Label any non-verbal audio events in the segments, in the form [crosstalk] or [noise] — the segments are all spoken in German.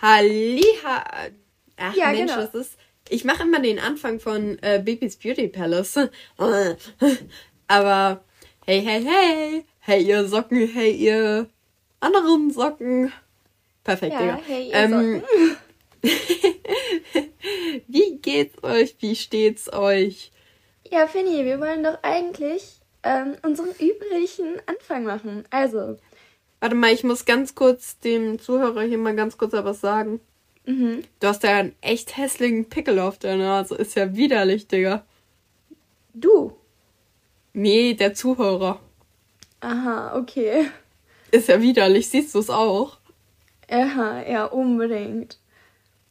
Halliha. Ach Ja, Mensch, genau. das ist. Ich mache immer den Anfang von äh, Bibis Beauty Palace. [laughs] Aber hey, hey, hey. Hey, ihr Socken, hey, ihr anderen Socken. Perfekt, Ja, Digga. hey, ihr ähm, [laughs] Wie geht's euch? Wie steht's euch? Ja, Finny, wir wollen doch eigentlich ähm, unseren üblichen Anfang machen. Also, Warte mal, ich muss ganz kurz dem Zuhörer hier mal ganz kurz etwas sagen. mhm. Du hast ja einen echt hässlichen Pickel auf der Nase. Ist ja widerlich, Digga. du. Nee, der Zuhörer. Aha, okay. Ist ja widerlich. Siehst du es auch? Aha, ja, unbedingt.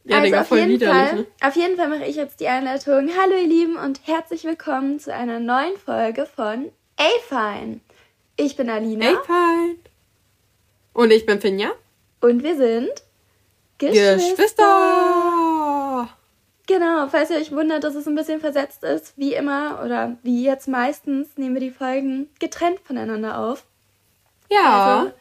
Ja, also Digga, auf voll jeden widerlich. Fall, Ne? auf jeden Fall mache ich jetzt die Einleitung. Hallo ihr Lieben und herzlich willkommen zu einer neuen Folge von A-Fine. Ich bin Alina fein. Und ich bin Finja. und wir sind Geschwister. Geschwister. Genau, falls ihr euch wundert, dass es ein bisschen versetzt ist, wie immer oder wie jetzt meistens, nehmen wir die Folgen getrennt voneinander auf. Ja. Also,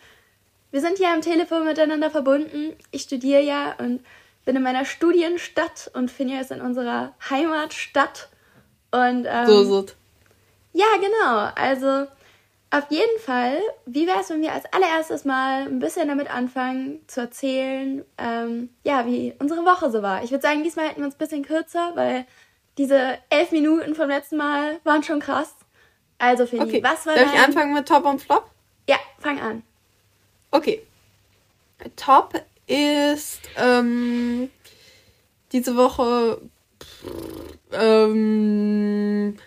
wir sind hier am Telefon miteinander verbunden. Ich studiere ja und bin in meiner Studienstadt und Finja ist in unserer Heimatstadt. Und ähm, so ist es. ja, genau. Also auf jeden Fall, wie wäre es, wenn wir als allererstes mal ein bisschen damit anfangen zu erzählen, ähm, ja, wie unsere Woche so war. Ich würde sagen, diesmal hätten wir uns ein bisschen kürzer, weil diese elf Minuten vom letzten Mal waren schon krass. Also, Finny, Okay. was war Darf dein... ich anfangen mit Top und Flop? Ja, fang an. Okay. Top ist ähm, diese Woche ähm,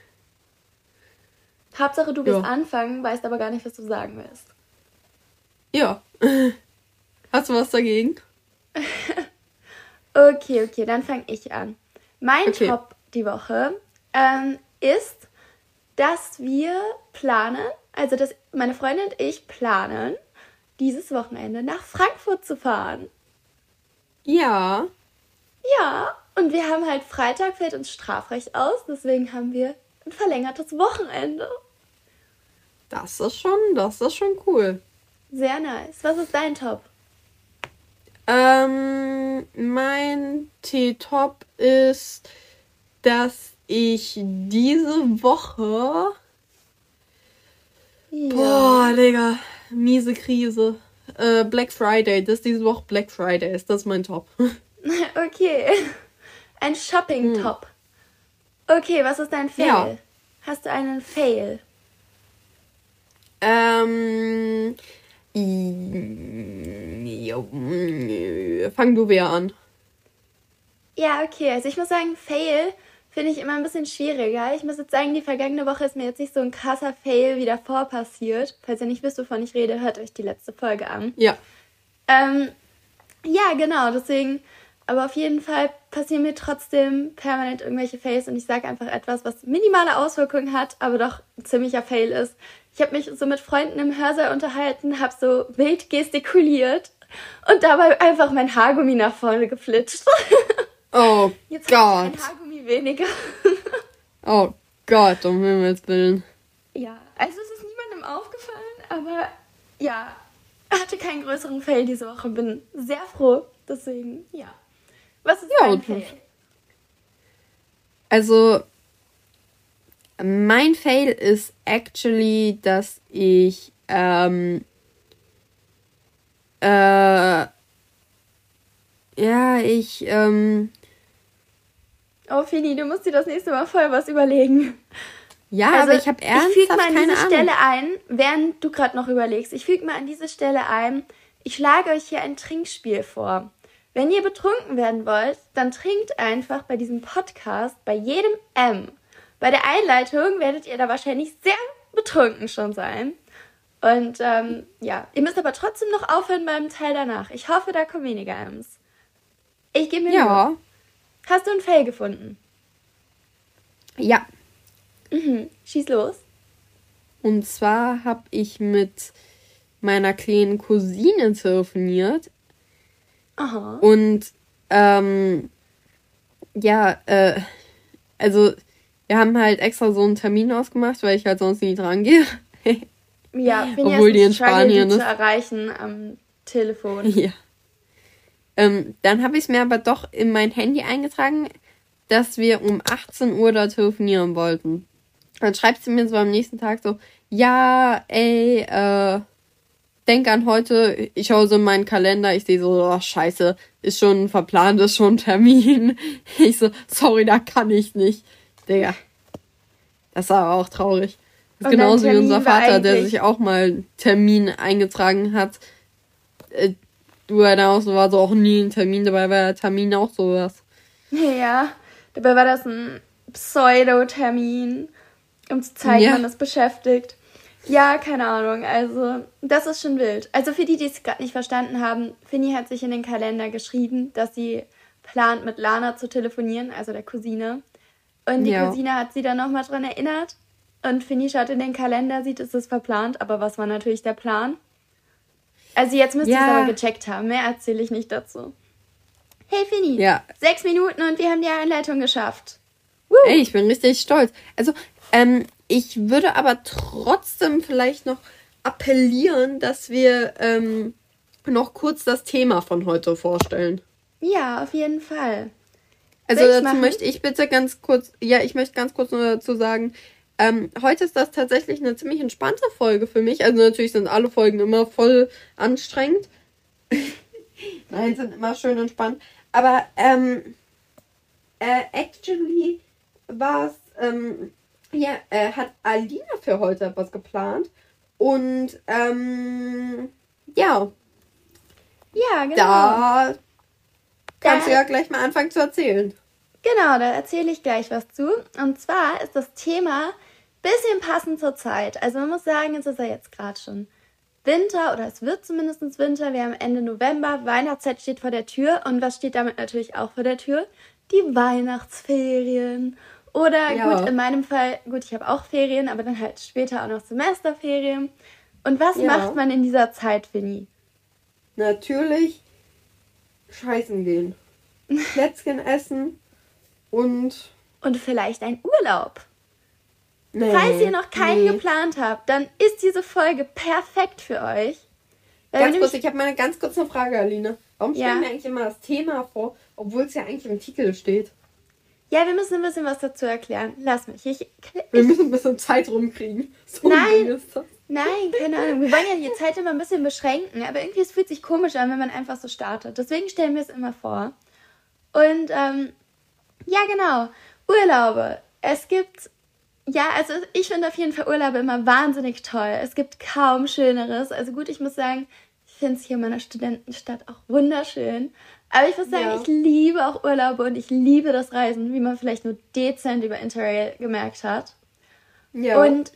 Hauptsache, du willst Ja. anfangen, weißt aber gar nicht, was du sagen willst. ja. [laughs] Hast du was dagegen? [laughs] Okay, okay, dann fange ich an. Mein Okay. Top die Woche ähm, ist, dass wir planen, also dass meine Freundin und ich planen, dieses Wochenende nach Frankfurt zu fahren. Ja. Ja, und wir haben halt Freitag fällt uns Strafrecht aus, deswegen haben wir ein verlängertes Wochenende. Das ist schon, das ist schon cool. Sehr nice. Was ist dein Top? Ähm, mein T-Top ist, dass ich diese Woche. Ja. Boah, Digga, miese Krise. Äh, Black Friday, das ist diese Woche Black Friday ist, das ist mein Top. [laughs] Okay. Ein Shopping-Top. Okay, was ist dein Fail? Ja. Hast du einen Fail? Ähm. Fang du wer an. Ja, okay. Also ich muss sagen, Fail finde ich immer ein bisschen schwieriger. Ich muss jetzt sagen, die vergangene Woche ist mir jetzt nicht so ein krasser Fail wie davor passiert. Falls ihr nicht wisst, wovon ich rede, hört euch die letzte Folge an. Ja. Ähm, ja, genau, deswegen. Aber auf jeden Fall passieren mir trotzdem permanent irgendwelche Fails und ich sage einfach etwas, was minimale Auswirkungen hat, aber doch ein ziemlicher Fail ist. Ich habe mich so mit Freunden im Hörsaal unterhalten, habe so wild gestikuliert und dabei einfach mein Haargummi nach vorne geflitscht. [laughs] Oh [laughs] Jetzt Gott. ich ein Haargummi weniger. [laughs] Oh Gott, um Himmels Willen. ja, also es ist niemandem aufgefallen, aber ja, hatte keinen größeren Fail diese Woche. Bin sehr froh, deswegen, ja. Was ist Ja, dein Fail? Also, mein Fail ist actually, dass ich, ähm, äh, ja, ich, ähm, Oh, Fini, du musst dir das nächste Mal voll was überlegen. ja, aber ich habe Also, Ich füge ernsthaft mal an diese Ahnung. Stelle ein, während du gerade noch überlegst. Ich füge mal an diese Stelle ein. Ich schlage euch hier ein Trinkspiel vor. Wenn ihr betrunken werden wollt, dann trinkt einfach bei diesem Podcast bei jedem M. Bei der Einleitung werdet ihr da wahrscheinlich sehr betrunken schon sein. Und ähm, ja, ihr müsst aber trotzdem noch aufhören beim Teil danach. Ich hoffe, da kommen weniger M's. Ich gebe mir Ja, Mühe. Hast du ein Fail gefunden? ja. Mhm. Schieß los. Und zwar habe ich mit meiner kleinen Cousine telefoniert Aha. Und ähm, ja, äh, also wir haben halt extra so einen Termin ausgemacht, weil ich halt sonst nie dran gehe. [laughs] Ja, Obwohl die in Spanien die ist. zu erreichen am Telefon. [laughs] ja. Ähm, dann habe ich es mir aber doch in mein Handy eingetragen, dass wir um 18 Uhr da telefonieren wollten. Dann schreibt sie mir so am nächsten Tag so, ja, ey, äh, denk an heute, ich schaue so in meinen Kalender, ich sehe so, oh, scheiße, ist schon verplant, ist schon ein Termin. [laughs] Ich so, sorry, da kann ich nicht. Digga. Das war auch traurig. Das ist genauso wie unser Vater, der sich auch mal einen Termin eingetragen hat. Äh, du auch so war so auch nie ein Termin, dabei war der Termin auch sowas. Ja, dabei war das ein Pseudo-Termin, um zu zeigen, ja. man ist beschäftigt. Ja, keine Ahnung. Also, das ist schon wild. Also, für die, die es gerade nicht verstanden haben, Finny hat sich in den Kalender geschrieben, dass sie plant, mit Lana zu telefonieren, also der Cousine. Und die ja. Cousine hat sie dann nochmal dran erinnert. Und Finny schaut in den Kalender, sieht, es ist verplant. Aber was war natürlich der Plan? Also, jetzt müsst ihr es aber gecheckt haben. Mehr erzähle ich nicht dazu. Hey, Finny. Ja. Sechs Minuten und wir haben die Einleitung geschafft. Woo. Ey, ich bin richtig stolz. Also, ähm, ich würde aber trotzdem vielleicht noch appellieren, dass wir ähm, noch kurz das Thema von heute vorstellen. Ja, auf jeden Fall. Also dazu machen? möchte ich bitte ganz kurz, ja, ich möchte ganz kurz nur dazu sagen, ähm, heute ist das tatsächlich eine ziemlich entspannte Folge für mich. Also natürlich sind alle Folgen immer voll anstrengend. [laughs] Nein, sind immer schön entspannt. Aber ähm, äh, actually war es ähm, ja, äh, hat Alina für heute etwas geplant. Und ähm, ja. Ja, genau. Da kannst da, du ja gleich mal anfangen zu erzählen. Genau, da erzähle ich gleich was zu. Und zwar ist das Thema bisschen passend zur Zeit. Also man muss sagen, es ist ja jetzt gerade schon Winter oder es wird zumindest Winter. Wir haben Ende November, Weihnachtszeit steht vor der Tür. Und was steht damit natürlich auch vor der Tür? Die Weihnachtsferien. Oder ja. gut, in meinem Fall, gut, ich habe auch Ferien, aber dann halt später auch noch Semesterferien. Und was ja. macht man in dieser Zeit, Vinny? Natürlich scheißen gehen. [laughs] Plätzchen essen und. Und vielleicht ein Urlaub. Nee, Falls ihr noch keinen nee. geplant habt, dann ist diese Folge perfekt für euch. Ganz kurz, ich habe mal eine ganz kurze Frage, Aline. Warum stellen ja. wir eigentlich immer das Thema vor, obwohl es ja eigentlich im Titel steht? Ja, wir müssen ein bisschen was dazu erklären. Lass mich. Ich, ich, wir müssen ein bisschen Zeit rumkriegen. [laughs] So nein, nein, keine Ahnung. Wir wollen ja die Zeit immer ein bisschen beschränken, aber irgendwie es fühlt sich komisch an, wenn man einfach so startet. Deswegen stellen wir es immer vor. Und ähm, ja, genau. Urlaube. Es gibt, ja, also ich finde auf jeden Fall Urlaube immer wahnsinnig toll. Es gibt kaum Schöneres. Also gut, ich muss sagen, ich finde es hier in meiner Studentenstadt auch wunderschön. Aber ich muss sagen, ja. ich liebe auch Urlaube und ich liebe das Reisen, wie man vielleicht nur dezent über Interrail gemerkt hat. Ja. Und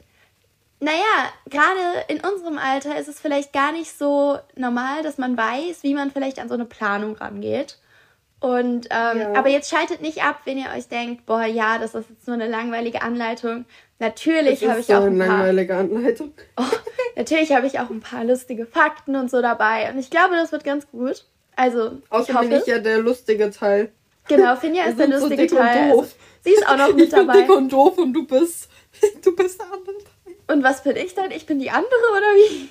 naja, gerade in unserem Alter ist es vielleicht gar nicht so normal, dass man weiß, wie man vielleicht an so eine Planung rangeht. Und ähm, ja. aber jetzt schaltet nicht ab, wenn ihr euch denkt, boah, ja, das ist jetzt nur eine langweilige Anleitung. Natürlich habe ich so auch ein eine paar, langweilige Anleitung. [laughs] Oh, natürlich habe ich auch ein paar lustige Fakten und so dabei. Und ich glaube, das wird ganz gut. Also, Außerdem bin ich ja der lustige Teil. Genau, Finja ist der lustige so Teil. Also, sie ist auch noch [laughs] mit ich dabei. Ich bin dick und doof und du bist, [laughs] du bist der andere Teil. Und was bin ich dann? Ich bin die andere oder wie?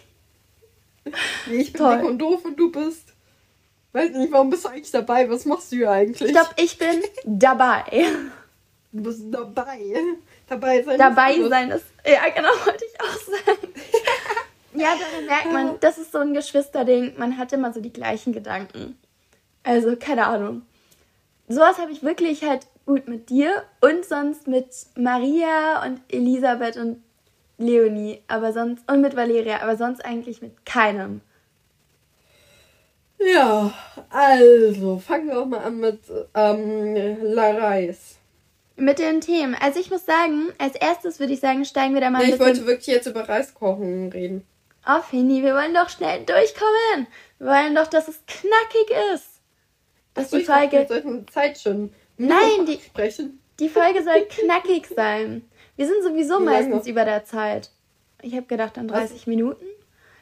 Nee, ich bin Toll. dick und doof und du bist. Weiß nicht, warum bist du eigentlich dabei? Was machst du hier eigentlich? Ich glaube, ich bin dabei. Du bist dabei. Dabei sein. Dabei ist sein ist. Ja, genau, wollte ich auch sagen. [laughs] Ja, daran merkt man, das ist so ein Geschwisterding. Man hat immer so die gleichen Gedanken. Also, keine Ahnung. Sowas habe ich wirklich halt gut mit dir und sonst mit Maria und Elisabeth und Leonie, aber sonst und mit Valeria, aber sonst eigentlich mit keinem. Ja, also fangen wir auch mal an mit ähm, La Reis. Mit den Themen. Also ich muss sagen, als erstes würde ich sagen, steigen wir da mal nee, ein bisschen... Ich wollte wirklich jetzt über Reiskochen reden. Oh, Fini, wir wollen doch schnell durchkommen. Wir wollen doch, dass es knackig ist. Dass die Folge. Wir Zeit schon. Nein, die, [laughs] sprechen. die Folge soll knackig sein. Wir sind sowieso Wie meistens über der Zeit. Ich habe gedacht an 30 Was? Minuten.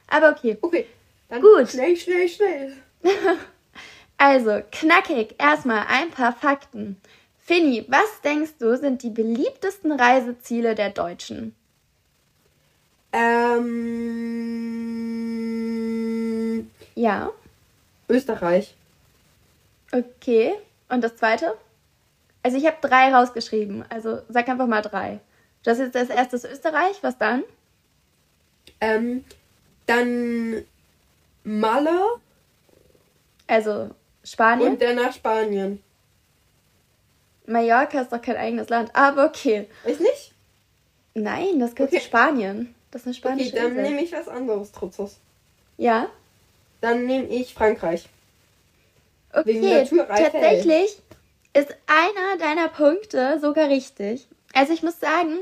Aber okay. Okay. Dann Gut. Schnell, schnell, schnell. [laughs] also, knackig. Erstmal ein paar Fakten. Finny, was denkst du, sind die beliebtesten Reiseziele der Deutschen? Ähm. Ja. Österreich. Okay. Und das zweite? Also ich habe drei rausgeschrieben. Also sag einfach mal drei. Das ist das erste ist Österreich. Was dann? Ähm, dann Malle. Also Spanien. Und danach Spanien. Mallorca ist doch kein eigenes Land. Aber okay. Ist nicht? Nein, das gehört okay. zu Spanien. Das ist eine spanische Okay, dann nehme ich was anderes, Trutzos. Ja? Dann nehme ich Frankreich. Okay, tatsächlich ist einer deiner Punkte sogar richtig. Also ich muss sagen,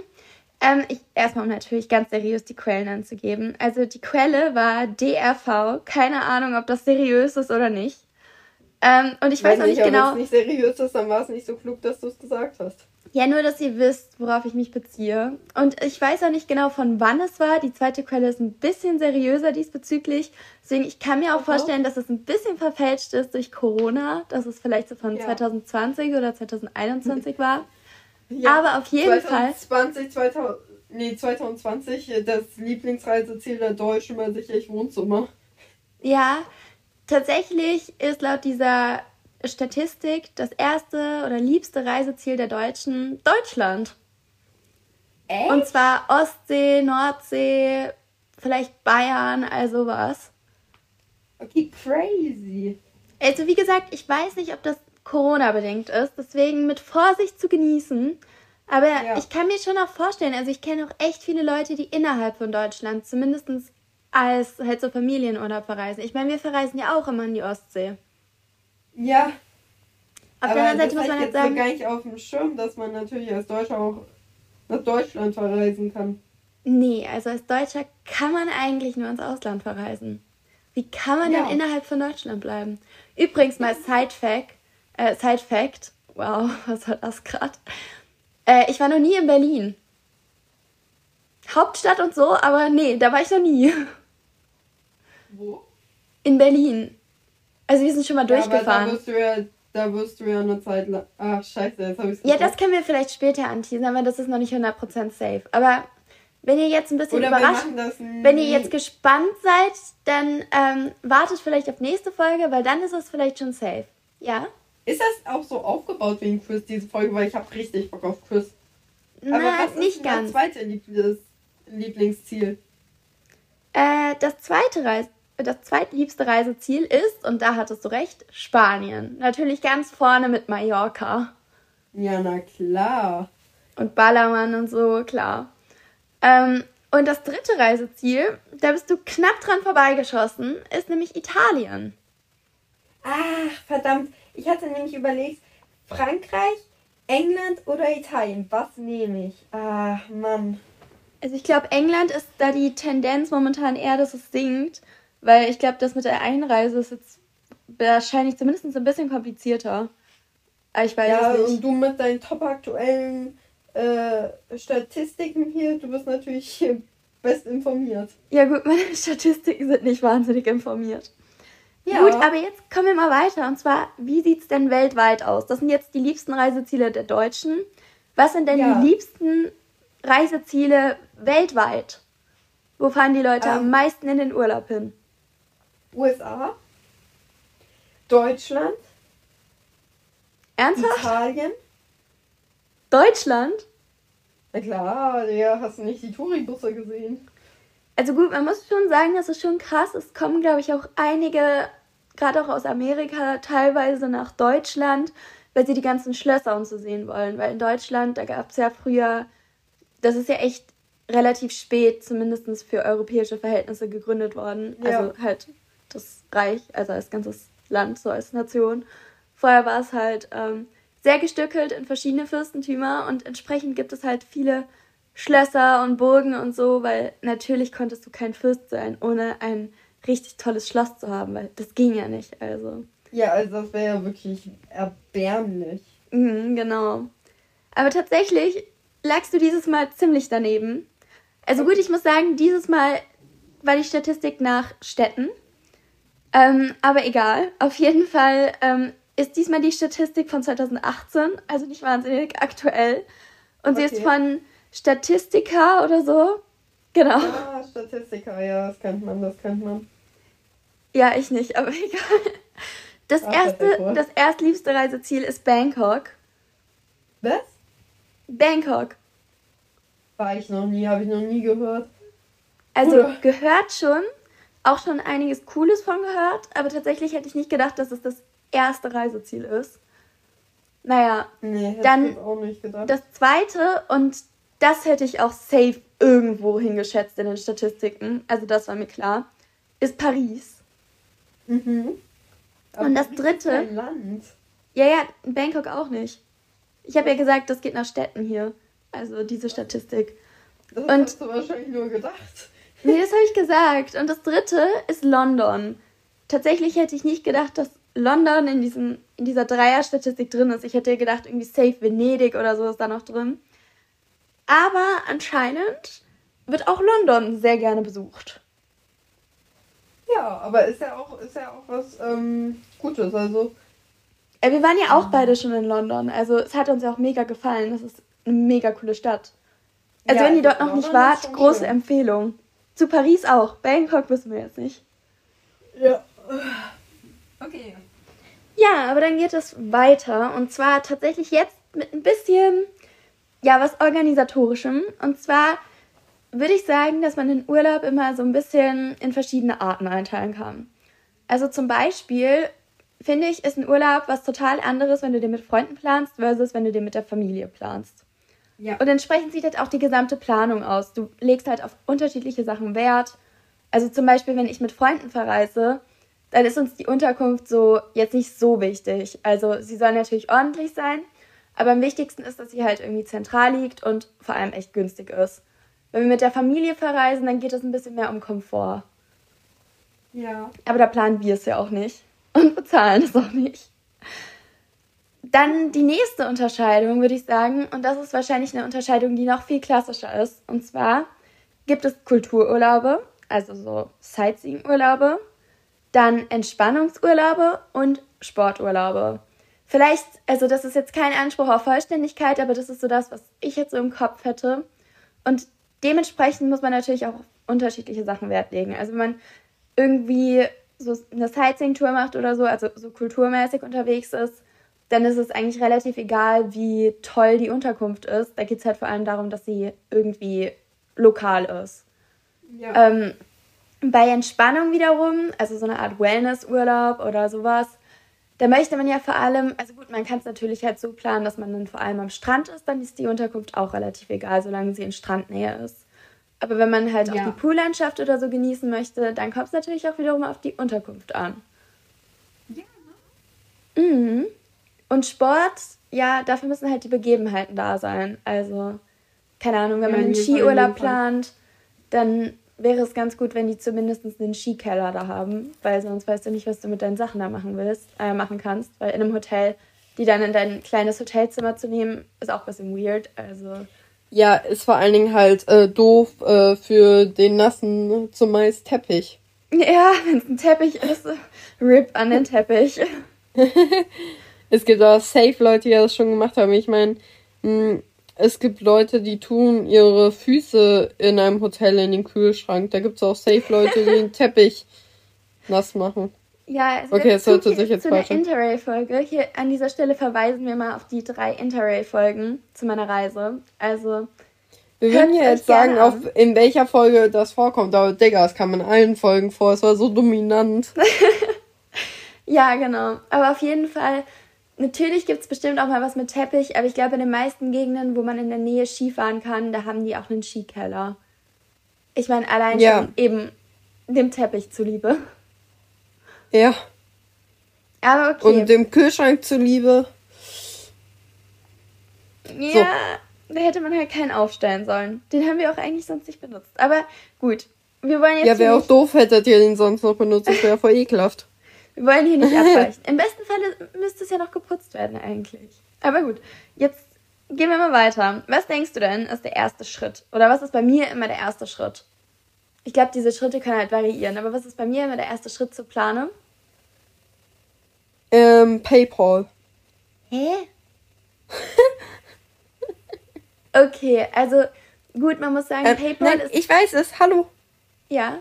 ähm, ich, erstmal um natürlich ganz seriös die Quellen anzugeben. Also die Quelle war DRV. Keine Ahnung, ob das seriös ist oder nicht. Ähm, und ich weiß, weiß auch nicht, genau. Wenn es nicht seriös ist, dann war es nicht so klug, dass du es gesagt hast. Ja, nur, dass ihr wisst, worauf ich mich beziehe. Und ich weiß auch nicht genau, von wann es war. Die zweite Quelle ist ein bisschen seriöser diesbezüglich. Deswegen, ich kann mir auch okay. vorstellen, dass es ein bisschen verfälscht ist durch Corona, dass es vielleicht so von ja. 2020 oder 2021 war. Ja, Aber auf jeden 2020, Fall. 2000, nee, 2020, das Lieblingsreiseziel der Deutschen war sicherlich Wohnzimmer. Ja, tatsächlich ist laut dieser Statistik das erste oder liebste Reiseziel der Deutschen Deutschland. Echt? Und zwar Ostsee, Nordsee, vielleicht Bayern, also was. Okay, crazy. Also wie gesagt, ich weiß nicht, ob das Corona-bedingt ist, deswegen mit Vorsicht zu genießen. Aber ja. ich kann mir schon auch vorstellen, also ich kenne auch echt viele Leute, die innerhalb von Deutschland zumindest als halt so Familienurlaub verreisen. Ich meine, wir verreisen ja auch immer in die Ostsee. Ja. Auf der anderen Seite muss man halt sagen. gar nicht auf dem Schirm, dass man natürlich als Deutscher auch nach Deutschland verreisen kann. Nee, also als Deutscher kann man eigentlich nur ins Ausland verreisen. Wie kann man ja. dann innerhalb von Deutschland bleiben? Übrigens mal Side Fact, äh, Side Fact, wow, [laughs] was war das gerade? Äh, ich war noch nie in Berlin. Hauptstadt und so, aber nee, da war ich noch nie. Wo? In Berlin. Also wir sind schon mal durchgefahren. Ja, da wirst du ja, da wirst du ja eine Zeit lang. Ach, scheiße, jetzt habe ich Ja, das können wir vielleicht später anteasen, aber das ist noch nicht 100% safe. Aber wenn ihr jetzt ein bisschen Oder überrascht, wenn ihr jetzt gespannt seid, dann ähm, wartet vielleicht auf nächste Folge, weil dann ist es vielleicht schon safe. Ja? Ist das auch so aufgebaut ein Quiz, diese Folge? Weil ich habe richtig Bock auf. Aber Na, was nicht ist ganz. das zweite Lieblingsziel? Äh, das zweite Reis das zweitliebste Reiseziel ist, und da hattest du recht, Spanien. Natürlich ganz vorne mit Mallorca. Ja, na klar. Und Ballermann und so, klar. Ähm, und das dritte Reiseziel, da bist du knapp dran vorbeigeschossen, ist nämlich Italien. Ach, verdammt. Ich hatte nämlich überlegt, Frankreich, England oder Italien. Was nehme ich? Ach, Mann. Also ich glaube, England ist da die Tendenz momentan eher, dass es sinkt. Weil ich glaube, das mit der Einreise ist jetzt wahrscheinlich zumindest ein bisschen komplizierter. Aber ich weiß ja, und du mit deinen top aktuellen äh, Statistiken hier, du bist natürlich best informiert. Ja gut, [laughs] meine Statistiken sind nicht wahnsinnig informiert. Ja. Gut, aber jetzt kommen wir mal weiter. Und zwar, wie sieht es denn weltweit aus? Das sind jetzt die liebsten Reiseziele der Deutschen. Was sind denn ja. die liebsten Reiseziele weltweit? Wo fahren die Leute ähm, am meisten in den Urlaub hin? USA, Deutschland, Ernsthaft? Italien. Deutschland? Na klar, ja, hast du nicht die Touribusse gesehen? Also gut, man muss schon sagen, das ist schon krass. Es kommen, glaube ich, auch einige, gerade auch aus Amerika, teilweise nach Deutschland, weil sie die ganzen Schlösser und so sehen wollen. Weil in Deutschland, da gab es ja früher, das ist ja echt relativ spät, zumindest für europäische Verhältnisse gegründet worden. Ja. Also halt das Reich, also als ganzes Land, so als Nation. Vorher war es halt ähm, sehr gestückelt in verschiedene Fürstentümer und entsprechend gibt es halt viele Schlösser und Burgen und so, weil natürlich konntest du kein Fürst sein, ohne ein richtig tolles Schloss zu haben, weil das ging ja nicht. Also. Ja, also das wäre ja wirklich erbärmlich. Mhm, genau. Aber tatsächlich lagst du dieses Mal ziemlich daneben. Also gut, ich muss sagen, dieses Mal war die Statistik nach Städten. Ähm, aber egal. Auf jeden Fall ähm, ist diesmal die Statistik von 2018, also nicht wahnsinnig aktuell. Und okay. sie ist von Statistika oder so. Genau. Ja, Statistika, ja, das kennt man, das kennt man. Ja, ich nicht, aber [laughs] egal. Das Ah, erste, das erstliebste Reiseziel ist Bangkok. Was? Bangkok. War ich noch nie, habe ich noch nie gehört. Also Oder? gehört schon, auch schon einiges Cooles von gehört, aber tatsächlich hätte ich nicht gedacht, dass es das erste Reiseziel ist. Naja, Nee, hätte Dann ich jetzt auch nicht gedacht. das zweite, und das hätte ich auch safe irgendwo hingeschätzt in den Statistiken, also das war mir klar, ist Paris. mhm. Und das dritte? kein Land. Ja, ja, Bangkok auch nicht. Ich habe ja gesagt, das geht nach Städten hier. Also diese Statistik. Das Und- hast du wahrscheinlich nur gedacht. Nee, das habe ich gesagt. Und das dritte ist London. Tatsächlich hätte ich nicht gedacht, dass London in, diesem, in dieser Dreier-Statistik drin ist. Ich hätte gedacht, irgendwie Safe Venedig oder so ist da noch drin. Aber anscheinend wird auch London sehr gerne besucht. Ja, aber ist ja auch, ist ja auch was ähm, Gutes. Also, Äh, Wir waren ja auch beide schon in London. Also es hat uns ja auch mega gefallen. Das ist eine mega coole Stadt. Also Ja, wenn ihr dort noch London nicht wart, große schön. Empfehlung. Zu Paris auch. Bangkok wissen wir jetzt nicht. ja. Okay. Ja, aber dann geht es weiter. Und zwar tatsächlich jetzt mit ein bisschen, ja, was Organisatorischem. Und zwar würde ich sagen, dass man den Urlaub immer so ein bisschen in verschiedene Arten einteilen kann. Also zum Beispiel finde ich, ist ein Urlaub was total anderes, wenn du den mit Freunden planst, versus wenn du den mit der Familie planst. Ja. Und entsprechend sieht halt auch die gesamte Planung aus. Du legst halt auf unterschiedliche Sachen Wert. Also zum Beispiel, wenn ich mit Freunden verreise, dann ist uns die Unterkunft so jetzt nicht so wichtig. Also sie soll natürlich ordentlich sein, aber am wichtigsten ist, dass sie halt irgendwie zentral liegt und vor allem echt günstig ist. Wenn wir mit der Familie verreisen, dann geht es ein bisschen mehr um Komfort. Ja. Aber da planen wir es ja auch nicht und bezahlen es auch nicht. Dann die nächste Unterscheidung, würde ich sagen, und das ist wahrscheinlich eine Unterscheidung, die noch viel klassischer ist. Und zwar gibt es Kultururlaube, also so Sightseeing-Urlaube, dann Entspannungsurlaube und Sporturlaube. Vielleicht, also das ist jetzt kein Anspruch auf Vollständigkeit, aber das ist so das, was ich jetzt so im Kopf hätte. Und dementsprechend muss man natürlich auch auf unterschiedliche Sachen Wert legen. Also wenn man irgendwie so eine Sightseeing-Tour macht oder so, also so kulturmäßig unterwegs ist, dann ist es eigentlich relativ egal, wie toll die Unterkunft ist. Da geht es halt vor allem darum, dass sie irgendwie lokal ist. Ja. Ähm, bei Entspannung wiederum, also so eine Art Wellness-Urlaub oder sowas, da möchte man ja vor allem, also gut, man kann es natürlich halt so planen, dass man dann vor allem am Strand ist, dann ist die Unterkunft auch relativ egal, solange sie in Strandnähe ist. Aber wenn man halt Ja. auch die Poollandschaft oder so genießen möchte, dann kommt es natürlich auch wiederum auf die Unterkunft an. Ja. Mhm. Und Sport, ja, dafür müssen halt die Begebenheiten da sein. Also, keine Ahnung, wenn Ja, man einen Skiurlaub plant, dann wäre es ganz gut, wenn die zumindest einen Skikeller da haben, weil sonst weißt du nicht, was du mit deinen Sachen da machen willst, äh, machen kannst. Weil in einem Hotel, die dann in dein kleines Hotelzimmer zu nehmen, ist auch ein bisschen weird. Also, Ja, ist vor allen Dingen halt äh, doof äh, für den nassen zumeist Teppich. ja, wenn es ein Teppich ist, RIP an den Teppich. [laughs] Es gibt auch safe Leute, die das schon gemacht haben. Ich meine, es gibt Leute, die tun ihre Füße in einem Hotel in den Kühlschrank. Da gibt es auch safe Leute, die den [laughs] Teppich nass machen. Ja, es Okay, es hört zu viel sich jetzt zu falsch an. Interrail-Folge. Hier an dieser Stelle verweisen wir mal auf die drei Interrail-Folgen zu meiner Reise. Also, Wir würden ja jetzt sagen, auf, in welcher Folge das vorkommt, aber Digga, es kam in allen Folgen vor. Es war so dominant. [laughs] ja, genau. Aber auf jeden Fall, natürlich gibt es bestimmt auch mal was mit Teppich, aber ich glaube, in den meisten Gegenden, wo man in der Nähe Skifahren kann, da haben die auch einen Skikeller. Ich meine, allein Ja. schon eben dem Teppich zuliebe. Ja. Aber okay. Und dem Kühlschrank zuliebe. Ja, da hätte man halt keinen aufstellen sollen. Den haben wir auch eigentlich sonst nicht benutzt. Aber gut, wir wollen jetzt Ja, wäre auch doof, hättet ihr den sonst noch benutzt. Das wäre voll ekelhaft. Wir wollen hier nicht [laughs] abweichen. Im besten Falle müsste es ja noch geputzt werden eigentlich. Aber gut, jetzt gehen wir mal weiter. Was denkst du denn ist der erste Schritt? Oder was ist bei mir immer der erste Schritt? Ich glaube, diese Schritte können halt variieren. Aber was ist bei mir immer der erste Schritt zur Planung? Ähm, Paypal. Hä? [laughs] okay, also gut, man muss sagen, Ähm, PayPal nein, ist... ich weiß es. Hallo. ja,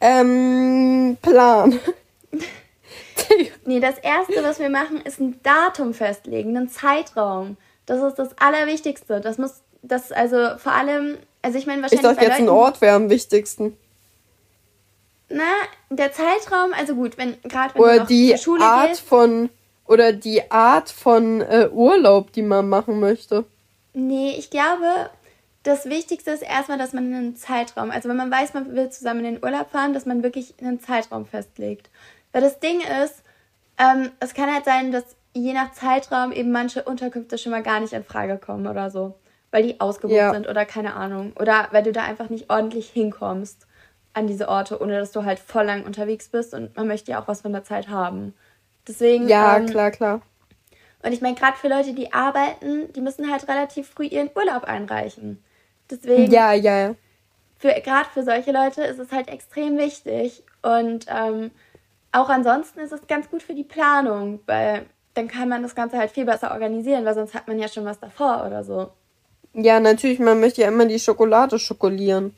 Ähm, Plan. [laughs] nee, das erste, was wir machen, ist ein Datum festlegen, einen Zeitraum. Das ist das Allerwichtigste. Das muss, das, also vor allem, also ich meine Ich wahrscheinlich. dachte bei jetzt, ein Ort wäre am wichtigsten. Na, der Zeitraum, also gut, wenn gerade wenn du Oder noch die zur Schule Art gehst. von oder die Art von äh, Urlaub, die man machen möchte. Nee, ich glaube, das Wichtigste ist erstmal, dass man einen Zeitraum, also wenn man weiß, man will zusammen in den Urlaub fahren, dass man wirklich einen Zeitraum festlegt. Weil das Ding ist, ähm, es kann halt sein, dass je nach Zeitraum eben manche Unterkünfte schon mal gar nicht in Frage kommen oder so. Weil die ausgebucht Ja. sind oder keine Ahnung. Oder weil du da einfach nicht ordentlich hinkommst an diese Orte, ohne dass du halt voll lang unterwegs bist und man möchte ja auch was von der Zeit haben. Deswegen. Ja, ähm, klar, klar. und ich meine, gerade für Leute, die arbeiten, die müssen halt relativ früh ihren Urlaub einreichen. Deswegen, Ja, ja, ja. für, gerade für solche Leute ist es halt extrem wichtig. Und ähm, auch ansonsten ist es ganz gut für die Planung, weil dann kann man das Ganze halt viel besser organisieren, weil sonst hat man ja schon was davor oder so. Ja, natürlich, man möchte ja immer die Schokolade schokolieren.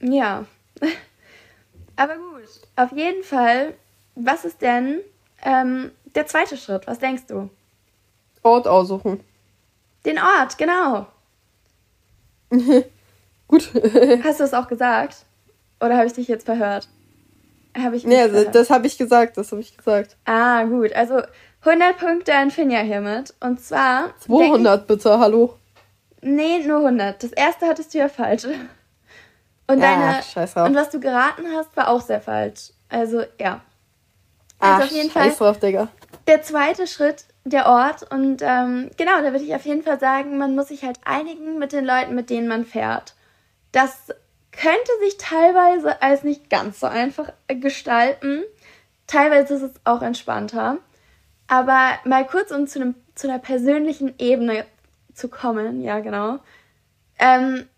Ja. [laughs] Aber gut. Auf jeden Fall, was ist denn ähm, der zweite Schritt? Was denkst du? Ort aussuchen. Den Ort, genau. [laughs] Gut. Hast du es auch gesagt? Oder habe ich dich jetzt verhört? Habe ich mich nee, also, das habe ich gesagt, das habe ich gesagt. Ah, gut. Also 100 Punkte an Finja hiermit. Und zwar. denk 200 bitte, hallo. Ich, nee, nur 100. Das erste hattest du ja falsch. Und deine. Ach, und was du geraten hast, war auch sehr falsch. Also, ja. Also Ach, auf jeden Fall drauf, Digga. der zweite Schritt, der Ort. Und ähm, genau, da würde ich auf jeden Fall sagen, man muss sich halt einigen mit den Leuten, mit denen man fährt. Das könnte sich teilweise als nicht ganz so einfach gestalten. Teilweise ist es auch entspannter. Aber mal kurz, um zu, einem, zu einer persönlichen Ebene zu kommen, ja genau. Ähm,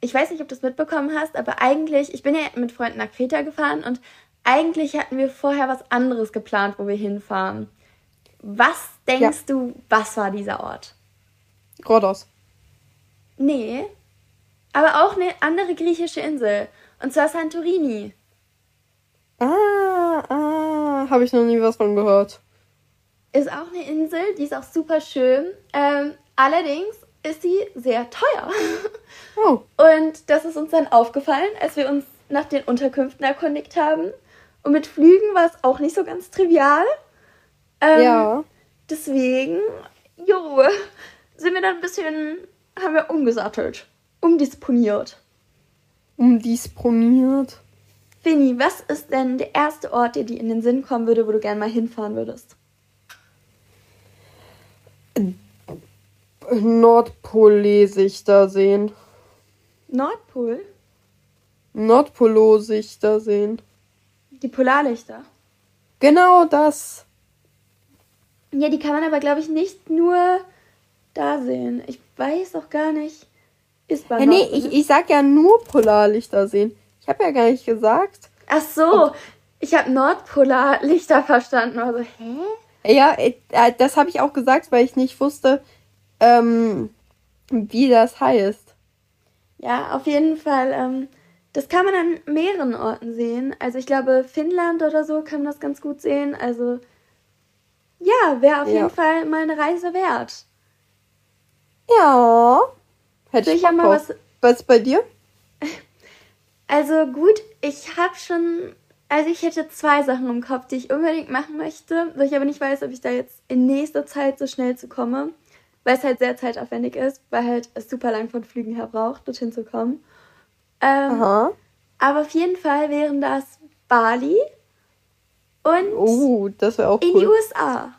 ich weiß nicht, ob du es mitbekommen hast, aber eigentlich, ich bin ja mit Freunden nach Kreta gefahren und eigentlich hatten wir vorher was anderes geplant, wo wir hinfahren. Was denkst du, was war dieser Ort? Rhodos. Nee, aber auch eine andere griechische Insel. Und zwar Santorini. Ah, ah, habe ich noch nie was von gehört. Ist auch eine Insel, die ist auch super schön. Ähm, allerdings ist sie sehr teuer. [laughs] Oh, Und das ist uns dann aufgefallen, als wir uns nach den Unterkünften erkundigt haben. Und mit Flügen war es auch nicht so ganz trivial. Ähm, ja. Deswegen, jo, sind wir dann ein bisschen, haben wir umgesattelt, umdisponiert. Umdisponiert. Vinny, was ist denn der erste Ort, der dir in den Sinn kommen würde, wo du gerne mal hinfahren würdest? Nordpol da sehen. Nordpol? Nordpolo sich da sehen. Die Polarlichter. Genau das. Ja, die kann man aber, glaube ich, nicht nur da sehen. Ich weiß auch gar nicht. Ist bei Ja, nee, ich, ne? ich sag ja nur Polarlichter sehen. Ich habe ja gar nicht gesagt. Ach so, ich habe Nordpolarlichter verstanden. Also, hä? Ja, äh, das habe ich auch gesagt, weil ich nicht wusste, ähm, wie das heißt. Ja, auf jeden Fall. Ähm, das kann man an mehreren Orten sehen. Also ich glaube, Finnland oder so kann man das ganz gut sehen. Also ja, wäre auf Ja. jeden Fall mal eine Reise wert. Ja. Hätte ich Bock mal was. Was bei dir? [laughs] Also gut, ich habe schon. Also ich hätte zwei Sachen im Kopf, die ich unbedingt machen möchte, wo ich aber nicht weiß, ob ich da jetzt in nächster Zeit so schnell zu komme, weil es halt sehr zeitaufwendig ist, weil halt es super lang von Flügen her braucht, dorthin zu kommen. Ähm, aber auf jeden Fall wären das Bali und Oh, das auch in die cool. USA.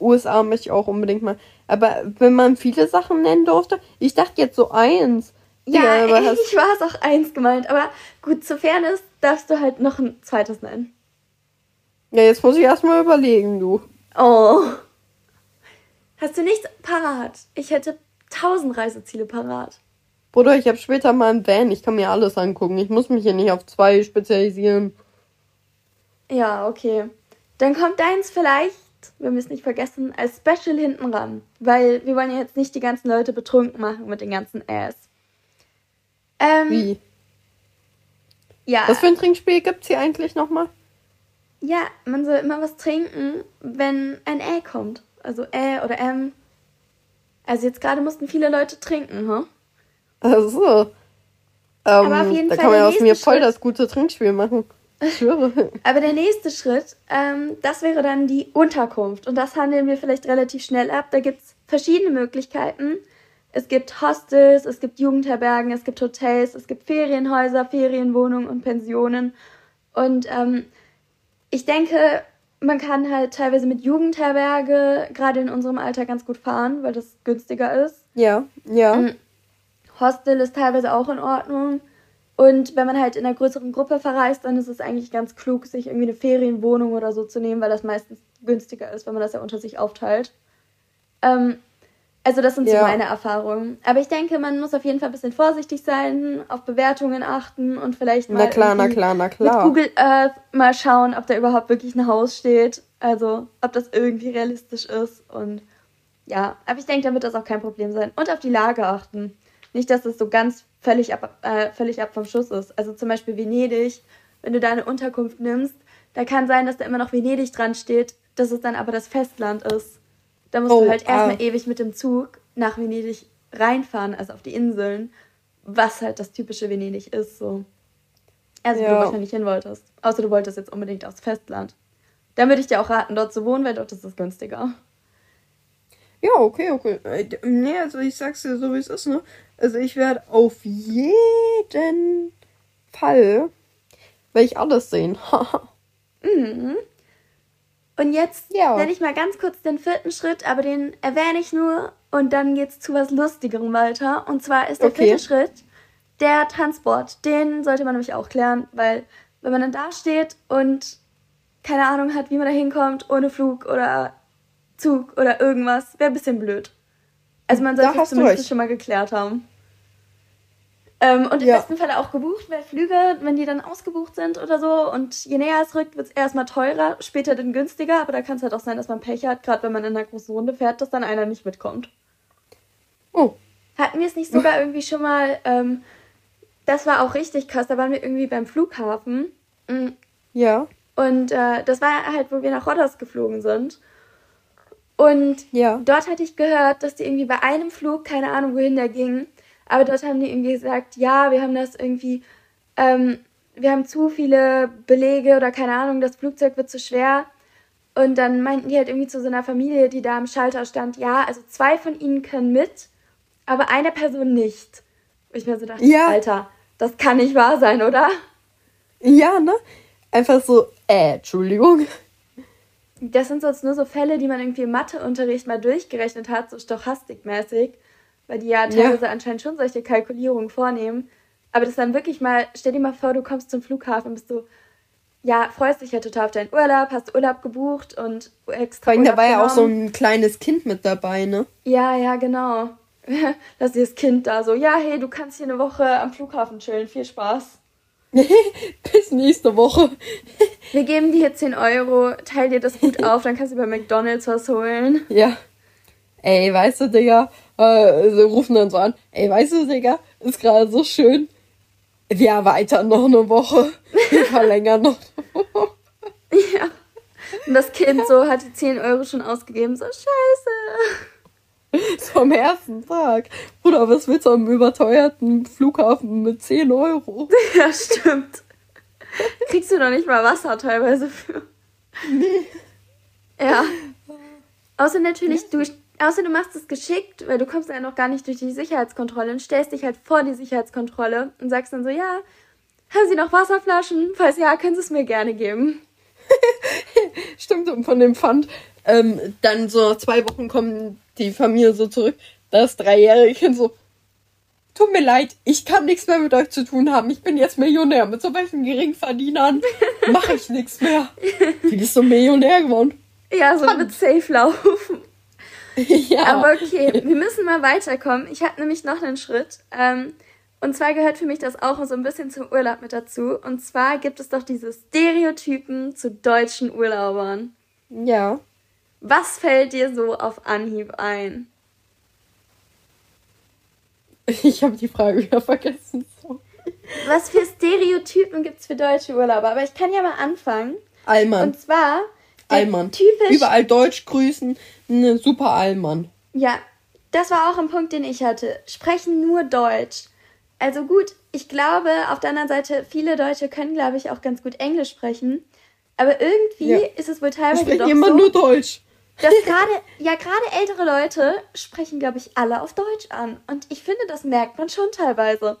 USA möchte ich auch unbedingt mal. Aber wenn man viele Sachen nennen durfte, ich dachte jetzt so eins. Ja, aber ich hast, war es auch eins gemeint, aber gut, zur Fairness darfst du halt noch ein zweites nennen. ja, jetzt muss ich erstmal überlegen, du. Oh. Hast du nichts parat? Ich hätte tausend Reiseziele parat. Bruder, ich habe später mal ein Van. Ich kann mir alles angucken. Ich muss mich hier nicht auf zwei spezialisieren. Ja, okay. Dann kommt deins vielleicht, wir müssen nicht vergessen, als Special hinten ran. Weil wir wollen ja jetzt nicht die ganzen Leute betrunken machen mit den ganzen Ass. Ähm, Wie? Ja. Was für ein Trinkspiel gibt's hier eigentlich nochmal? Ja, man soll immer was trinken, wenn ein Ä kommt. Also Ä oder M. Also jetzt gerade mussten viele Leute trinken, hm? Also. Ähm, Aber auf jeden da Fall kann man der aus mir voll Schritt- das gute Trinkspiel machen. Ich schwöre. Aber der nächste Schritt, ähm, das wäre dann die Unterkunft. Und das handeln wir vielleicht relativ schnell ab. Da gibt es verschiedene Möglichkeiten. Es gibt Hostels, es gibt Jugendherbergen, es gibt Hotels, es gibt Ferienhäuser, Ferienwohnungen und Pensionen. Und ähm, ich denke, man kann halt teilweise mit Jugendherberge gerade in unserem Alter ganz gut fahren, weil das günstiger ist. Ja, ja. Mhm. Hostel ist teilweise auch in Ordnung. Und wenn man halt in einer größeren Gruppe verreist, dann ist es eigentlich ganz klug, sich irgendwie eine Ferienwohnung oder so zu nehmen, weil das meistens günstiger ist, wenn man das ja unter sich aufteilt. Ähm, also das sind so Ja. meine Erfahrungen. Aber ich denke, man muss auf jeden Fall ein bisschen vorsichtig sein, auf Bewertungen achten und vielleicht mal Na klar, na klar, na mit klar. Google Earth mal schauen, ob da überhaupt wirklich ein Haus steht. Also ob das irgendwie realistisch ist. Und ja, aber ich denke, da wird das auch kein Problem sein. Und auf die Lage achten. Nicht, dass es so ganz völlig ab, äh, völlig ab vom Schuss ist. Also zum Beispiel Venedig, wenn du da eine Unterkunft nimmst, da kann sein, dass da immer noch Venedig dran steht, dass es dann aber das Festland ist. Da musst Oh, du halt erstmal ah. ewig mit dem Zug nach Venedig reinfahren, also auf die Inseln, was halt das typische Venedig ist. So. Also wo du Ja. wahrscheinlich hin wolltest. Außer du wolltest jetzt unbedingt aufs Festland. Dann würde ich dir auch raten, dort zu wohnen, weil dort ist es günstiger. Ja, okay, okay. Äh, Nee, also ich sag's dir so, wie es ist, ne? Also ich werde auf jeden Fall, werde ich alles sehen. [laughs] Mhm. Und jetzt Ja. nenne ich mal ganz kurz den vierten Schritt, aber den erwähne ich nur und dann geht's zu was Lustigerem weiter. Und zwar ist der Okay. vierte Schritt der Transport. Den sollte man nämlich auch klären, weil wenn man dann da steht und keine Ahnung hat, wie man da hinkommt, ohne Flug oder Zug oder irgendwas, wäre ein bisschen blöd. Also man sollte es zumindest schon mal geklärt haben. Ähm, und im Ja. besten Fall auch gebucht, weil Flüge, wenn die dann ausgebucht sind oder so und je näher es rückt, wird es erstmal teurer, später dann günstiger, aber da kann es halt auch sein, dass man Pech hat, gerade wenn man in einer großen Runde fährt, dass dann einer nicht mitkommt. Oh, Hatten wir es nicht sogar irgendwie schon mal, ähm, das war auch richtig krass, da waren wir irgendwie beim Flughafen mm, ja, und äh, das war halt, wo wir nach Rodos geflogen sind. Und ja. dort hatte ich gehört, dass die irgendwie bei einem Flug, keine Ahnung, wohin der ging, aber dort haben die irgendwie gesagt, ja, wir haben das irgendwie, ähm, wir haben zu viele Belege oder keine Ahnung, das Flugzeug wird zu schwer. Und dann meinten die halt irgendwie zu so einer Familie, die da am Schalter stand, ja, also zwei von ihnen können mit, aber eine Person nicht. Und ich mir so dachte, Ja. Alter, das kann nicht wahr sein, oder? Ja, ne? Einfach so, äh, Entschuldigung. Das sind sonst nur so Fälle, die man irgendwie im Matheunterricht mal durchgerechnet hat, so stochastikmäßig, weil die ja teilweise anscheinend schon solche Kalkulierungen vornehmen. Aber das dann wirklich mal, stell dir mal vor, du kommst zum Flughafen und bist so, ja, freust dich ja total auf deinen Urlaub, hast Urlaub gebucht und extra. Vor allem, da war ja auch so ein kleines Kind mit dabei, ne? Ja, ja, genau. [laughs] Lass dir das Kind da so, ja, hey, du kannst hier eine Woche am Flughafen chillen, viel Spaß. [laughs] Bis nächste Woche. Wir geben dir hier 10 Euro, teil dir das gut [laughs] auf, dann kannst du bei McDonalds was holen. Ja. Ey, weißt du, Digga, äh, sie rufen dann so an, ey, weißt du, Digga, ist gerade so schön. Wir erweitern noch eine Woche. Wir [laughs] verlängern noch eine Woche. Ja. Und das Kind so hat die 10 Euro schon ausgegeben. So, scheiße. [laughs] So am ersten Tag. Bruder, was willst du am überteuerten Flughafen mit 10 Euro? Ja, stimmt. Kriegst du noch nicht mal Wasser teilweise für. Nee. Ja. [laughs] Außer natürlich, du, außer du machst es geschickt, weil du kommst ja noch gar nicht durch die Sicherheitskontrolle und stellst dich halt vor die Sicherheitskontrolle und sagst dann so, ja, haben Sie noch Wasserflaschen? Falls ja, können Sie es mir gerne geben. [laughs] Stimmt, und von dem Pfand. Ähm, dann so nach zwei Wochen kommen die Familie so zurück. Das dreijährige Kind so, tut mir leid, ich kann nichts mehr mit euch zu tun haben. Ich bin jetzt Millionär. Mit so welchen Geringverdienern mache ich nichts mehr. Wie bist du Millionär geworden? Ja, so mit Safe laufen. [laughs] ja. Aber okay, wir müssen mal weiterkommen. Ich habe nämlich noch einen Schritt. Ähm, und zwar gehört für mich das auch so ein bisschen zum Urlaub mit dazu. Und zwar gibt es doch diese Stereotypen zu deutschen Urlaubern. ja. Was fällt dir so auf Anhieb ein? [laughs] Ich habe die Frage wieder vergessen. Was für Stereotypen gibt es für deutsche Urlauber? Aber ich kann ja mal anfangen. Allmann. Und zwar Allmann. Typisch. Überall Deutsch grüßen, ne super Allmann. Ja, das war auch ein Punkt, den ich hatte. Sprechen nur Deutsch. Also gut, ich glaube, auf der anderen Seite, viele Deutsche können, glaube ich, auch ganz gut Englisch sprechen. Aber irgendwie ja. ist es wohl teilweise ich doch immer so, nur Deutsch. Dass gerade, ja, gerade ältere Leute sprechen, glaube ich, alle auf Deutsch an. Und ich finde, das merkt man schon teilweise.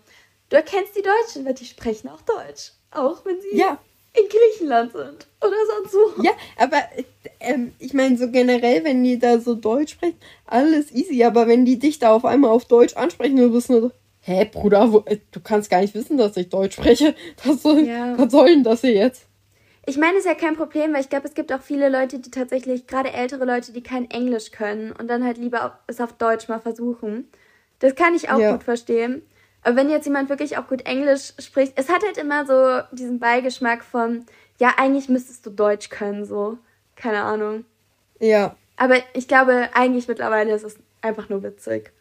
Du erkennst die Deutschen, weil die sprechen auch Deutsch. Auch wenn sie ja. in Griechenland sind oder sonst wo. Ja, aber ähm, ich meine, so generell, wenn die da so Deutsch sprechen, alles easy. Aber wenn die dich da auf einmal auf Deutsch ansprechen, du bist nur so, hä, Bruder, wo, äh, du kannst gar nicht wissen, dass ich Deutsch spreche. Was soll, ja. was soll denn das hier jetzt? Ich meine, es ist ja kein Problem, weil ich glaube, es gibt auch viele Leute, die tatsächlich, gerade ältere Leute, die kein Englisch können und dann halt lieber es auf Deutsch mal versuchen. Das kann ich auch ja. gut verstehen. Aber wenn jetzt jemand wirklich auch gut Englisch spricht, es hat halt immer so diesen Beigeschmack von, ja, eigentlich müsstest du Deutsch können, so. Keine Ahnung. Ja. Aber ich glaube, eigentlich mittlerweile ist es einfach nur witzig.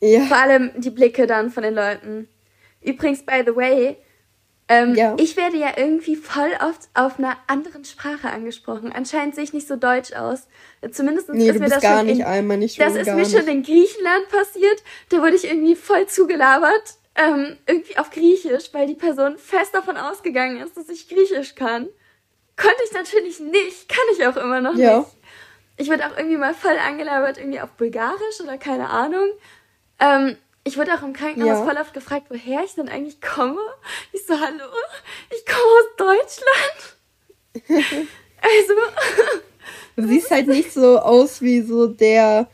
Ja. Vor allem die Blicke dann von den Leuten. Übrigens, by the way, ähm, ja. Ich werde ja irgendwie voll oft auf einer anderen Sprache angesprochen. Anscheinend sehe ich nicht so deutsch aus. Zumindest nee, ist mir das gar schon nicht in, einmal nicht Das ist mir nicht. schon in Griechenland passiert. Da wurde ich irgendwie voll zugelabert. Ähm, irgendwie auf Griechisch, weil die Person fest davon ausgegangen ist, dass ich Griechisch kann. Konnte ich natürlich nicht. Kann ich auch immer noch ja. nicht. Ich wurde auch irgendwie mal voll angelabert, irgendwie auf Bulgarisch oder keine Ahnung. Ähm, ich wurde auch im Krankenhaus ja. voll oft gefragt, woher ich denn eigentlich komme. Ich so, hallo, ich komme aus Deutschland. [laughs] also. Du siehst halt nicht so aus wie so der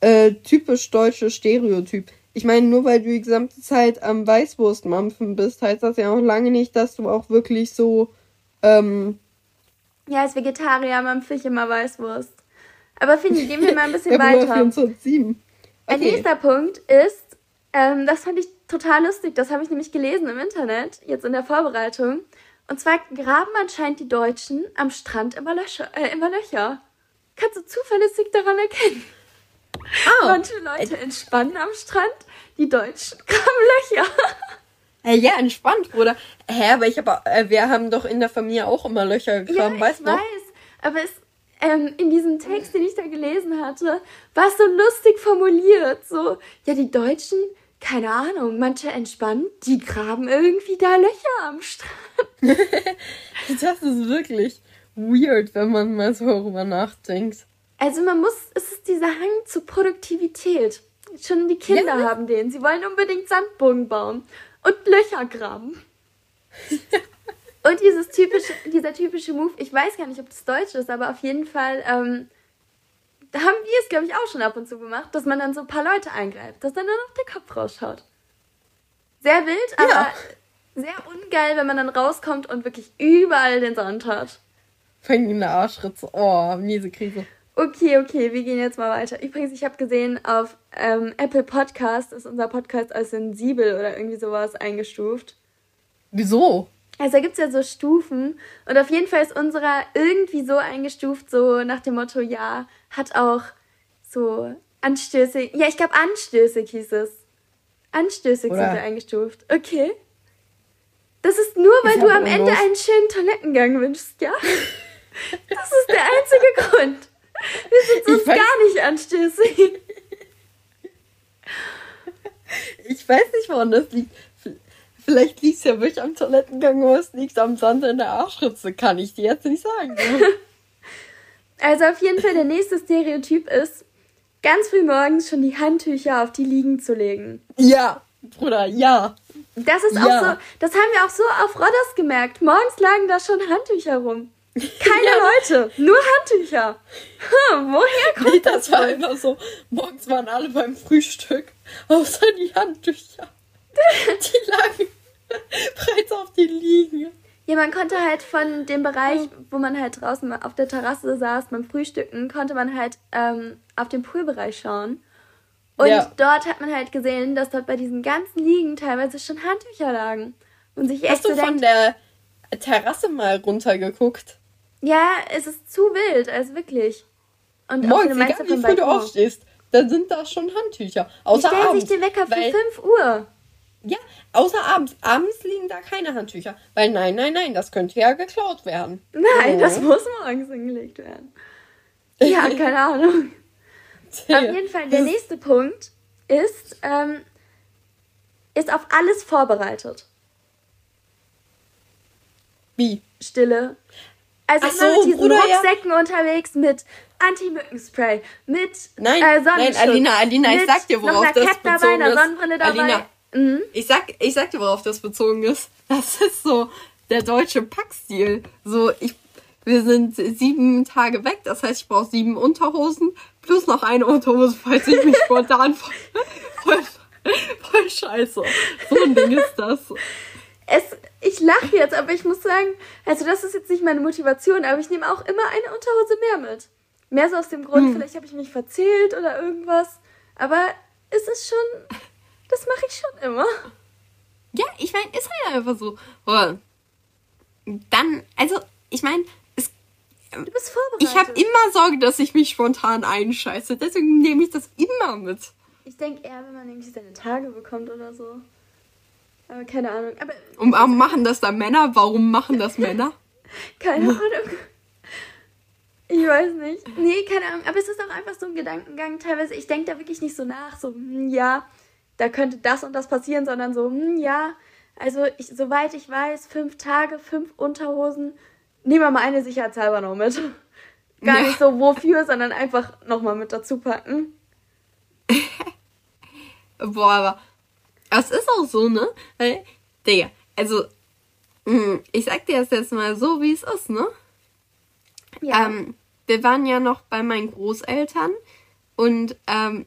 äh, typisch deutsche Stereotyp. Ich meine, nur weil du die gesamte Zeit am Weißwurstmampfen bist, heißt das ja auch lange nicht, dass du auch wirklich so. Ähm, ja, als Vegetarier mampfe ich immer Weißwurst. Aber Fini, gehen wir mal ein bisschen [laughs] weiter. 24, Okay. Ein nächster Punkt ist ähm, das fand ich total lustig. Das habe ich nämlich gelesen im Internet, jetzt in der Vorbereitung. Und zwar graben anscheinend die Deutschen am Strand immer Löcher. Äh, immer Löcher. Kannst du zuverlässig daran erkennen. Oh. Manche Leute entspannen am Strand, die Deutschen graben Löcher. Äh, ja, entspannt, Bruder. Hä, aber ich habe, äh, wir haben doch in der Familie auch immer Löcher gegraben, ja, weißt du? Ich weiß, aber es, ähm, in diesem Text, den ich da gelesen hatte, war es so lustig formuliert. So, ja, die Deutschen keine Ahnung, manche entspannen, die graben irgendwie da Löcher am Strand. [laughs] das ist wirklich weird, wenn man mal so darüber nachdenkt. Also man muss, es ist dieser Hang zur Produktivität. Schon die Kinder ja. haben den. Sie wollen unbedingt Sandbogen bauen und Löcher graben. [laughs] und dieses typische, dieser typische Move, ich weiß gar nicht, ob das deutsch ist, aber auf jeden Fall ähm, da haben wir es, glaube ich, auch schon ab und zu gemacht, dass man dann so ein paar Leute eingreift, dass dann nur noch der Kopf rausschaut. Sehr wild, aber ja. sehr ungeil, wenn man dann rauskommt und wirklich überall den Sand hat. Fängt in der Arschritze. Oh, miese Krise. Okay, okay, wir gehen jetzt mal weiter. Übrigens, ich habe gesehen, auf ähm, Apple Podcast ist unser Podcast als sensibel oder irgendwie sowas eingestuft. Wieso? Also da gibt es ja so Stufen und auf jeden Fall ist unserer irgendwie so eingestuft, so nach dem Motto, ja, hat auch so Anstöße. Ja, ich glaube anstößig hieß es. Anstößig Oder? sind wir eingestuft. Okay. Das ist nur, weil du am Ende einen schönen Toilettengang wünschst, ja? Das ist der einzige Grund. Wir sind sonst gar nicht anstößig. [laughs] Ich weiß nicht, woran das liegt. Vielleicht liegt es ja wirklich am Toilettengang oder es liegt am Sand in der Arschritze. Kann ich dir jetzt nicht sagen. [laughs] also auf jeden Fall der nächste Stereotyp ist, ganz früh morgens schon die Handtücher auf die Liegen zu legen. Ja, Bruder, ja. Das ist ja. auch so, das haben wir auch so auf Rodders gemerkt. Morgens lagen da schon Handtücher rum. Keine [laughs] ja. Leute, nur Handtücher. Hm, woher kommt nee, das? Das war immer so, morgens waren alle beim Frühstück, außer die Handtücher. [laughs] Die lagen Bereits auf die Liegen. Ja, man konnte halt von dem Bereich, wo man halt draußen auf der Terrasse saß beim Frühstücken, konnte man halt ähm, auf den Poolbereich schauen. Und ja. dort hat man halt gesehen, dass dort bei diesen ganzen Liegen teilweise schon Handtücher lagen. Und sich echt Hast du so von der Terrasse mal runtergeguckt? Ja, es ist zu wild, also wirklich. Und Morgens, egal wie früh du aufstehst, da sind da schon Handtücher. Außer Die stellen sich den Wecker für 5 Uhr. Ja, außer abends. Abends liegen da keine Handtücher. Weil nein, nein, nein, das könnte ja geklaut werden. Nein, Oh. das muss morgens hingelegt werden. Ja, [laughs] keine Ahnung. Auf jeden Fall, der nächste Punkt ist, ähm, ist auf alles vorbereitet. Wie? Stille. Also Ach immer so, mit diesen Bruder, ja. Rucksäcken unterwegs, mit Anti-Mückenspray, mit Nein, äh, nein, Sonnenschutz, Alina, Alina, ich sag dir, worauf das dabei, bezogen einer ist. Sonnenbrille dabei. Alina. Mhm. Ich sag, ich sag dir, worauf das bezogen ist. Das ist so der deutsche Packstil. So, ich, wir sind sieben Tage weg, das heißt, ich brauche sieben Unterhosen plus noch eine Unterhose, falls ich mich spontan voll, [laughs] voll, voll scheiße. So ein Ding ist das. Es, ich lache jetzt, aber ich muss sagen, also das ist jetzt nicht meine Motivation, aber ich nehme auch immer eine Unterhose mehr mit. Mehr so aus dem Grund, Hm. vielleicht habe ich mich verzählt oder irgendwas. Aber es ist schon, das mache ich schon immer. Ja, ich meine, ist halt einfach so. Oh. Dann, also, ich meine, es Du bist vorbereitet. Ich habe immer Sorge, dass ich mich spontan einscheiße. Deswegen nehme ich das immer mit. Ich denke eher, wenn man irgendwie seine Tage bekommt oder so. Aber keine Ahnung. Aber Und warum machen das da Männer? Warum machen das [laughs] Männer? keine Ahnung. Ich weiß nicht. Nee, keine Ahnung. Aber es ist auch einfach so ein Gedankengang teilweise. Ich denke da wirklich nicht so nach, so, hm, ja, da könnte das und das passieren, sondern so, hm, ja, also ich, soweit ich weiß, fünf Tage, fünf Unterhosen. Nehmen wir mal eine sicherheitshalber noch mit. [laughs] Gar Ja. nicht so wofür, sondern einfach nochmal mit dazu packen. [laughs] Boah, aber es ist auch so, ne? Weil, Digga, also, mh, ich sag dir das jetzt mal so, wie es ist, ne? Ja. Ähm, wir waren ja noch bei meinen Großeltern und ähm,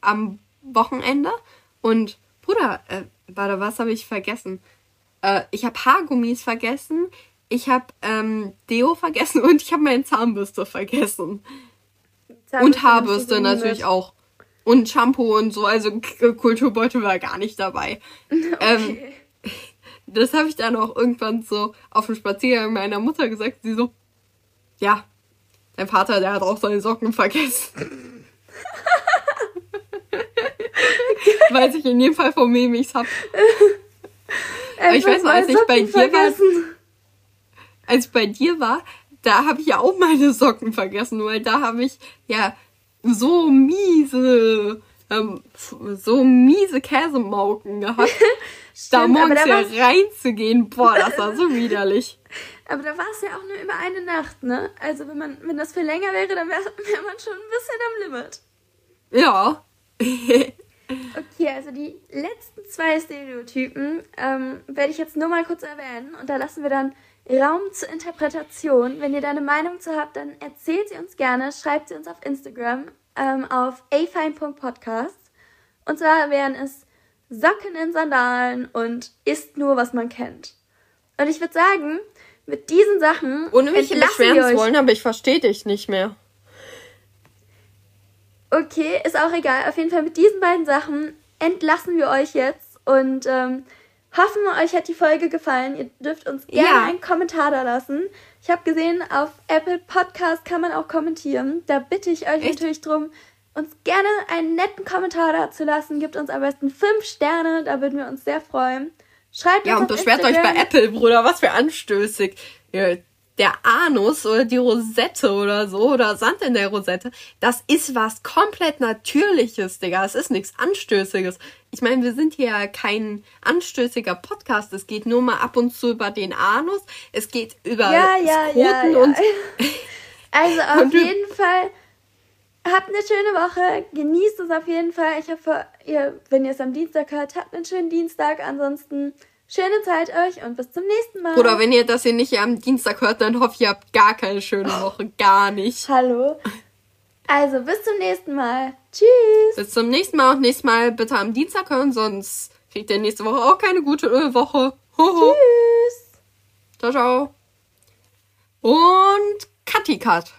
am Wochenende und Bruder, äh, warte, was habe ich vergessen? Äh, ich habe Haargummis vergessen, ich habe ähm, Deo vergessen [laughs] und ich habe meine Zahnbürste vergessen. Zahnbürste und Haarbürste natürlich auch. Und Shampoo und so, also K Kulturbeutel war gar nicht dabei. [laughs] Ähm, Okay. das habe ich dann auch irgendwann so auf dem Spaziergang meiner Mutter gesagt. Sie so, ja, dein Vater, der hat auch seine Socken vergessen. [laughs] Weiß ich in jedem Fall von wem ich's hab. [laughs] Er ich hat weiß noch, als ich bei dir war- vergessen. Als ich bei dir war, da habe ich ja auch meine Socken vergessen, weil da habe ich ja so miese, ähm, so miese Käsemauken gehabt. [laughs] da Stimmt, aber morgens da ja reinzugehen, boah, das war so widerlich. [laughs] Aber da war es ja auch nur über eine Nacht, ne? Also wenn man, wenn das viel länger wäre, dann wäre wär man schon ein bisschen am Limit. Ja. Okay, also die letzten zwei Stereotypen ähm, werde ich jetzt nur mal kurz erwähnen und da lassen wir dann Raum zur Interpretation. Wenn ihr da eine Meinung zu habt, dann erzählt sie uns gerne, schreibt sie uns auf Instagram ähm, auf afine.podcast. Und zwar wären es Socken in Sandalen und isst nur, was man kennt. Und ich würde sagen, mit diesen Sachen Ohne mich wir beschweren zu wollen, aber ich verstehe dich nicht mehr. Okay, ist auch egal. Auf jeden Fall mit diesen beiden Sachen entlassen wir euch jetzt und ähm, hoffen, euch hat die Folge gefallen. Ihr dürft uns gerne Ja. einen Kommentar da lassen. Ich habe gesehen, auf Apple Podcast kann man auch kommentieren. Da bitte ich euch Echt? natürlich drum, uns gerne einen netten Kommentar da zu lassen. Gebt uns am besten fünf Sterne, da würden wir uns sehr freuen. Schreibt Ja, uns und auf beschwert euch bei. Apple, Bruder, was für anstößig. Ja, Der Anus oder die Rosette oder so oder Sand in der Rosette, das ist was komplett Natürliches, Digga. Es ist nichts Anstößiges. Ich meine, wir sind hier ja kein anstößiger Podcast. Es geht nur mal ab und zu über den Anus. Es geht über Ja, ja, Koten ja, und [laughs] Also auf Und jeden Fall habt eine schöne Woche, genießt es auf jeden Fall. Ich hoffe, ihr, wenn ihr es am Dienstag hört, habt einen schönen Dienstag. Ansonsten schöne Zeit euch und bis zum nächsten Mal. Oder wenn ihr das hier nicht am Dienstag hört, dann hoffe ich, ihr habt gar keine schöne Woche. Gar nicht. Hallo. Also bis zum nächsten Mal. Tschüss. Bis zum nächsten Mal und nächstes Mal bitte am Dienstag hören, sonst kriegt ihr nächste Woche auch keine gute Woche. Hoho. Tschüss. Ciao, ciao. Und Kati Kat.